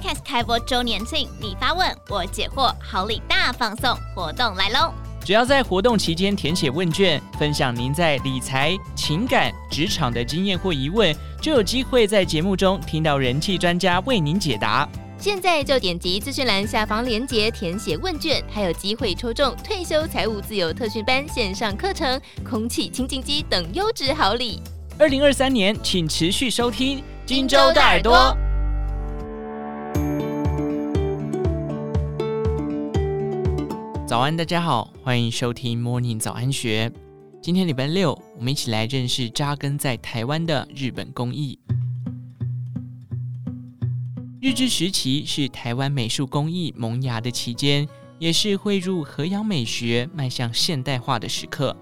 Podcast 开播周年庆，你发问我解惑，好礼大放送活动来喽！只要在活动期间填写问卷，分享您在理财、情感、职场的经验或疑问，就有机会在节目中听到人气专家为您解答。现在就点击资讯栏下方链接填写问卷，还有机会抽中退休财务自由特训班线上课程、空气清净机等优质好礼。二零二三年，请持续收听荆州大耳朵。早安，大家好，欢迎收听 Morning 早安学。今天礼拜六，我们一起来认识扎根在台湾的日本工艺。日治时期是台湾美术工艺萌芽的期间，也是汇入和洋美学、迈向现代化的时刻。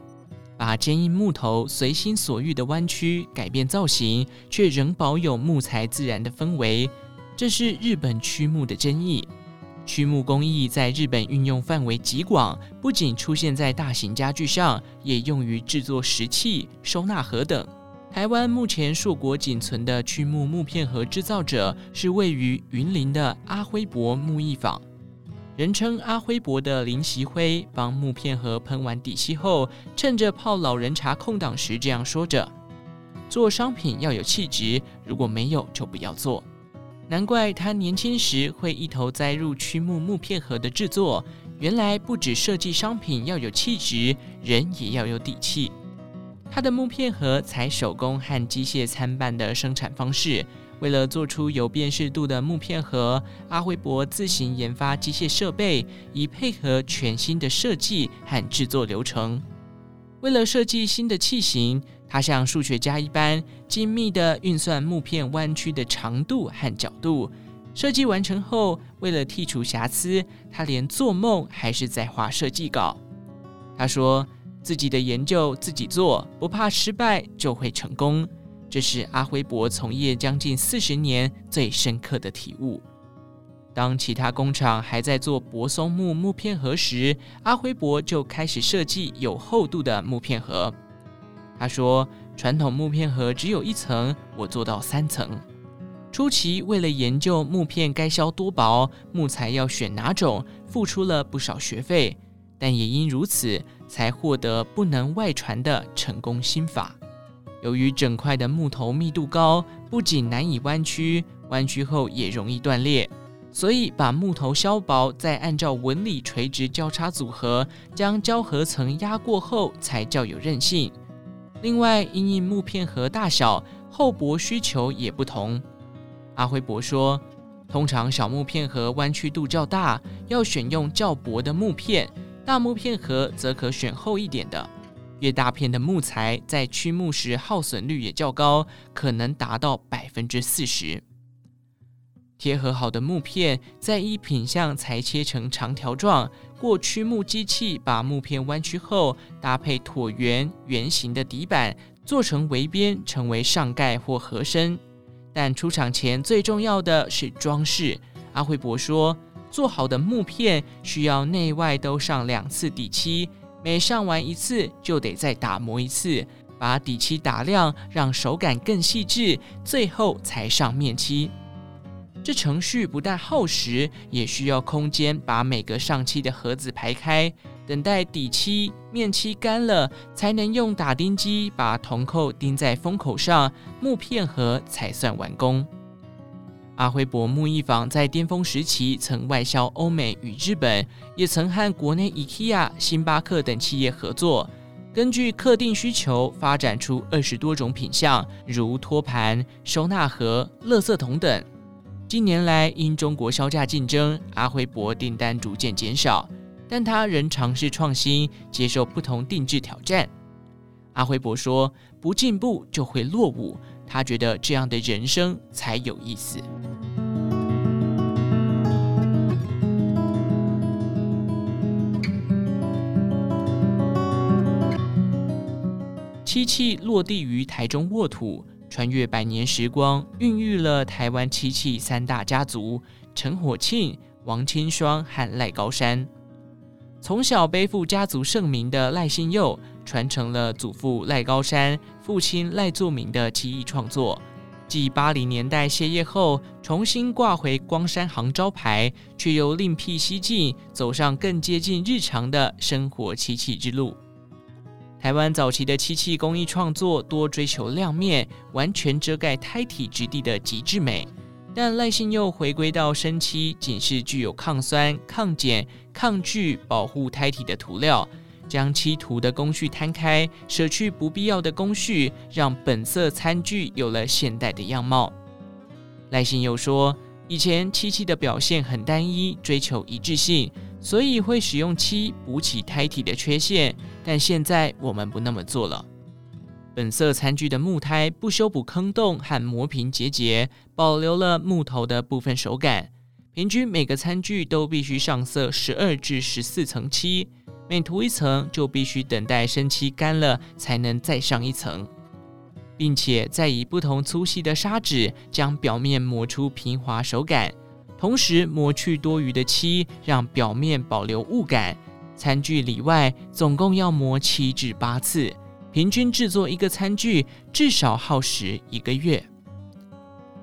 把坚硬木头随心所欲的弯曲改变造型，却仍保有木材自然的氛围，这是日本曲木的真意。曲木工艺在日本运用范围极广，不仅出现在大型家具上，也用于制作食器、收纳盒等。台湾目前硕果仅存的曲木木片盒制造者是位于云林的阿辉伯木艺坊。人称阿辉伯的林习辉帮木片盒喷完底漆后，趁着泡老人茶空档时这样说着：“做商品要有气质，如果没有就不要做。”难怪他年轻时会一头栽入曲木木片盒的制作。原来不止设计商品要有气质，人也要有底气。他的木片盒采手工和机械参半的生产方式，为了做出有辨识度的木片盒，阿辉伯自行研发机械设备，以配合全新的设计和制作流程。为了设计新的器型，他像数学家一般精密地运算木片弯曲的长度和角度。设计完成后，为了剔除瑕疵，他连做梦还是在画设计稿。他说自己的研究自己做，不怕失败就会成功。这是阿辉伯从业将近四十年最深刻的体悟。当其他工厂还在做柏松木木片盒时，阿辉伯就开始设计有厚度的木片盒。他说：“传统木片盒只有一层，我做到三层。初期为了研究木片该削多薄，木材要选哪种，付出了不少学费，但也因如此，才获得不能外传的成功心法。由于整块的木头密度高，不仅难以弯曲，弯曲后也容易断裂。”所以，把木头削薄，再按照纹理垂直交叉组合，将胶合层压过后，才较有韧性。另外，因应木片盒大小、厚薄需求也不同。阿辉伯说，通常小木片盒弯曲度较大，要选用较薄的木片；大木片盒则可选厚一点的。越大片的木材，在曲木时耗损率也较高，可能达到百分之四十。贴合好的木片，再依品相裁切成长条状，过曲木机器把木片弯曲后，搭配椭圆、圆形的底板，做成围边，成为上盖或盒身。但出厂前最重要的是装饰。阿辉伯说，做好的木片需要内外都上两次底漆，每上完一次就得再打磨一次，把底漆打亮，让手感更细致，最后才上面漆。这程序不但耗时，也需要空间，把每个上漆的盒子排开，等待底漆、面漆干了，才能用打钉机把铜扣钉在封口上，木片盒才算完工。阿辉博木艺坊在巅峰时期曾外销欧美与日本，也曾和国内 IKEA、星巴克等企业合作，根据客定需求发展出二十多种品项，如托盘、收纳盒、垃圾桶等。近年来，因中国削价竞争，阿辉伯订单逐渐减少，但他仍尝试创新，接受不同定制挑战。阿辉伯说：“不进步就会落伍，他觉得这样的人生才有意思。”漆器落地于台中沃土。穿越百年时光，孕育了台湾漆器三大家族：陈火庆、王清霜和赖高山。从小背负家族盛名的赖信佑，传承了祖父赖高山、父亲赖作明的漆艺创作。继八零年代歇业后，重新挂回光山行招牌，却又另辟蹊径，走上更接近日常的生活漆器之路。台湾早期的漆器工艺创作多追求亮面，完全遮盖胎体质地的极致美。但赖信佑回归到生漆，仅是具有抗酸、抗碱、抗菌、保护胎体的涂料，将漆涂的工序摊开，舍去不必要的工序，让本色餐具有了现代的样貌。赖信佑说，以前漆器的表现很单一，追求一致性，所以会使用漆补起胎体的缺陷，但现在我们不那么做了。本色餐具的木胎不修补坑洞和磨平结节，保留了木头的部分手感。平均每个餐具都必须上色十二至十四层漆，每涂一层就必须等待生漆干了才能再上一层，并且再以不同粗细的砂纸将表面磨出平滑手感，同时磨去多余的漆，让表面保留雾感。餐具里外总共要磨七至八次。平均制作一个餐具至少耗时一个月。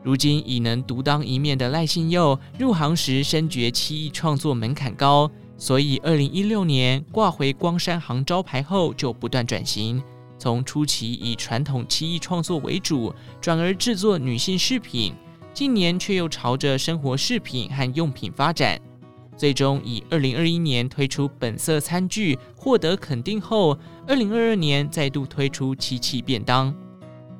如今已能独当一面的赖信佑，入行时深觉漆艺创作门槛高，所以二零一六年挂回光山行招牌后，就不断转型，从初期以传统漆艺创作为主，转而制作女性饰品，近年却又朝着生活饰品和用品发展。最终以二零二一年推出本色餐具获得肯定后，二零二二年再度推出漆器便当。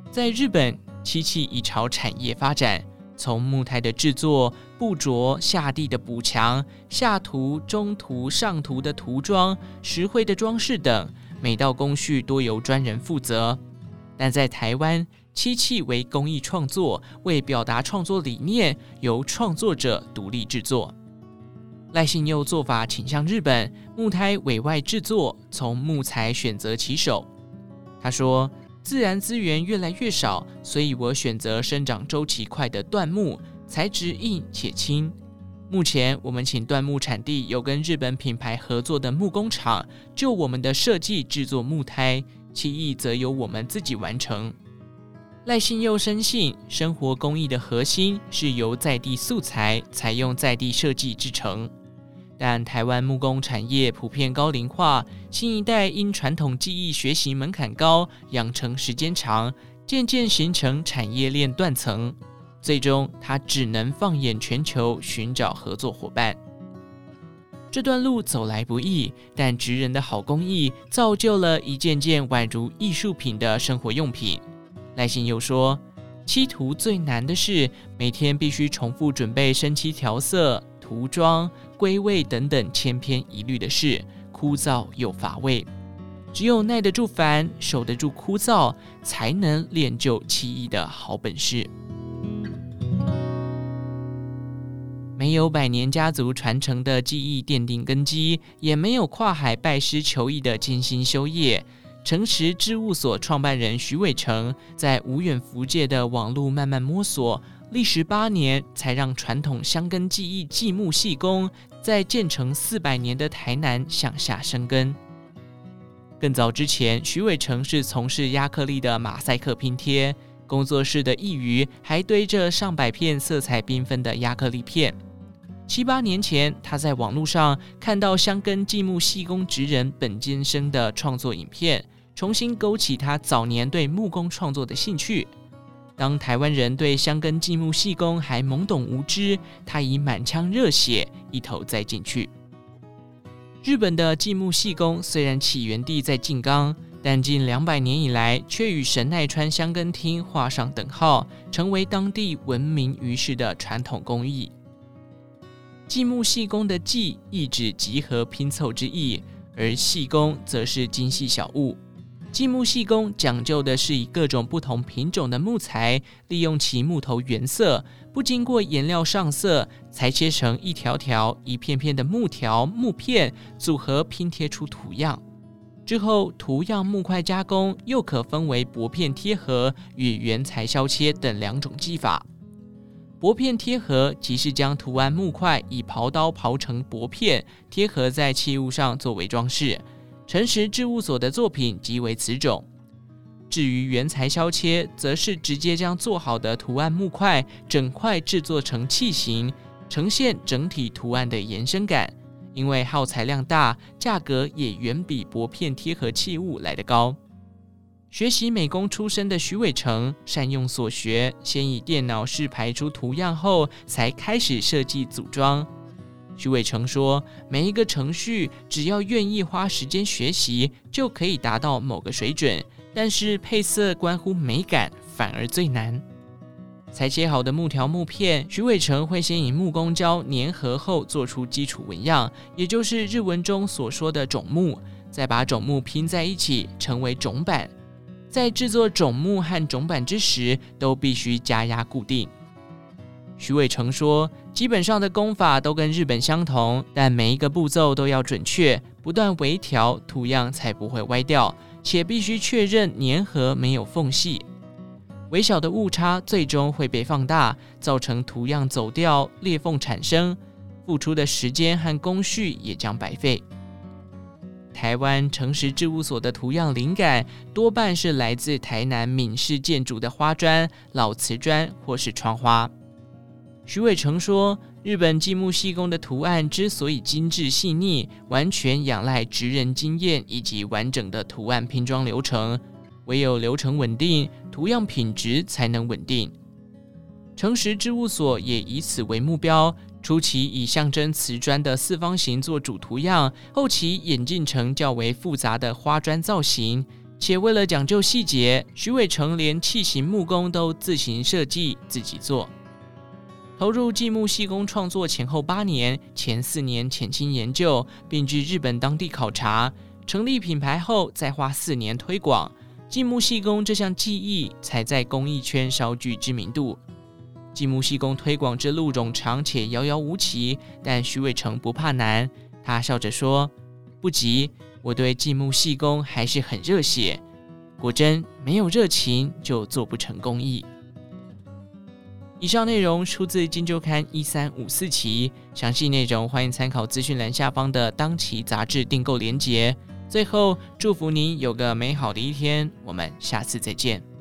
在日本，漆器已朝产业发展，从木胎的制作、布着、下地的补强、下涂、中涂、上涂的涂装、石灰的装饰等，每道工序多由专人负责。但在台湾，漆器为工艺创作，为表达创作理念，由创作者独立制作。赖信佑做法倾向日本，木胎委外制作，从木材选择起手。他说：“自然资源越来越少，所以我选择生长周期快的椴木，材质硬且轻。目前我们请椴木产地有跟日本品牌合作的木工厂，就我们的设计制作木胎，漆艺则由我们自己完成。”赖信佑深信，生活工艺的核心是由在地素材采用在地设计制成。但台湾木工产业普遍高龄化，新一代因传统技艺学习门槛高，养成时间长，渐渐形成产业链断层。最终，他只能放眼全球，寻找合作伙伴。这段路走来不易，但职人的好工艺造就了一件件宛如艺术品的生活用品。赖信又说：“漆涂最难的是每天必须重复准备生漆调色。”涂装、归位等等千篇一律的事，枯燥又乏味。只有耐得住烦，守得住枯燥，才能练就漆艺的好本事。没有百年家族传承的技艺奠定根基，也没有跨海拜师求艺的精心修业。诚实织物所创办人徐伟成在无远弗届的网路慢慢摸索。历时八年，才让传统箱根技艺继木细工在建成四百年的台南向下生根。更早之前，徐伟成是从事压克力的马赛克拼贴，工作室的一隅还堆着上百片色彩缤纷的压克力片。七八年前，他在网络上看到箱根继木细工职人本间生的创作影片，重新勾起他早年对木工创作的兴趣。当台湾人对箱根继木细工还懵懂无知，他以满腔热血一头栽进去。日本的继木细工虽然起源地在静冈，但近两百年以来却与神奈川香根町画上等号，成为当地闻名于世的传统工艺。继木细工的“继”意指集合拼凑之意，而细工则是精细小物。继木细工讲究的是以各种不同品种的木材，利用其木头原色，不经过颜料上色，裁切成一条条、一片片的木条、木片，组合拼贴出图样。之后，图样木块加工又可分为薄片贴合与原材削切等两种技法。薄片贴合即是将图案木块以刨刀刨成薄片，贴合在器物上作为装饰。诚实织物所的作品即为此种。至于原材削切，则是直接将做好的图案木块整块制作成器型，呈现整体图案的延伸感。因为耗材量大，价格也远比薄片贴合器物来得高。学习美工出身的徐伟成善用所学，先以电脑试排出图样后，才开始设计组装。许伟成说：“每一个程序，只要愿意花时间学习，就可以达到某个水准。但是配色关乎美感，反而最难。”裁切好的木条木片，许伟成会先以木工胶粘合后，做出基础纹样，也就是日文中所说的种木，再把种木拼在一起，成为种板。在制作种木和种板之时，都必须加压固定。徐伟成说：“基本上的工法都跟日本相同，但每一个步骤都要准确，不断微调，图样才不会歪掉，且必须确认粘合没有缝隙。”微小的误差最终会被放大，造成图样走掉、裂缝产生，付出的时间和工序也将白费。台湾诚实制物所的图样灵感多半是来自台南闽式建筑的花砖、老瓷砖或是窗花。徐伟成说：“日本积木细工的图案之所以精致细腻，完全仰赖职人经验以及完整的图案拼装流程。”唯有流程稳定，图样品质才能稳定。诚实制物所也以此为目标，初期以象征瓷砖的四方形做主图样，后期演进成较为复杂的花砖造型。且为了讲究细节，徐伟成连器型木工都自行设计、自己做。投入积木细工创作前后八年，前四年潜心研究，并至日本当地考察，成立品牌后再花四年推广。积木细工这项技艺才在工艺圈稍具知名度。积木细工推广之路冗长且遥遥无期，但徐伟成不怕难，他笑着说：“不急，我对积木细工还是很热血。果真没有热情就做不成工艺。”以上内容出自《金周刊》一三五四期，详细内容欢迎参考资讯栏下方的当期杂志订购链接。最后，祝福您有个美好的一天。我们下次再见。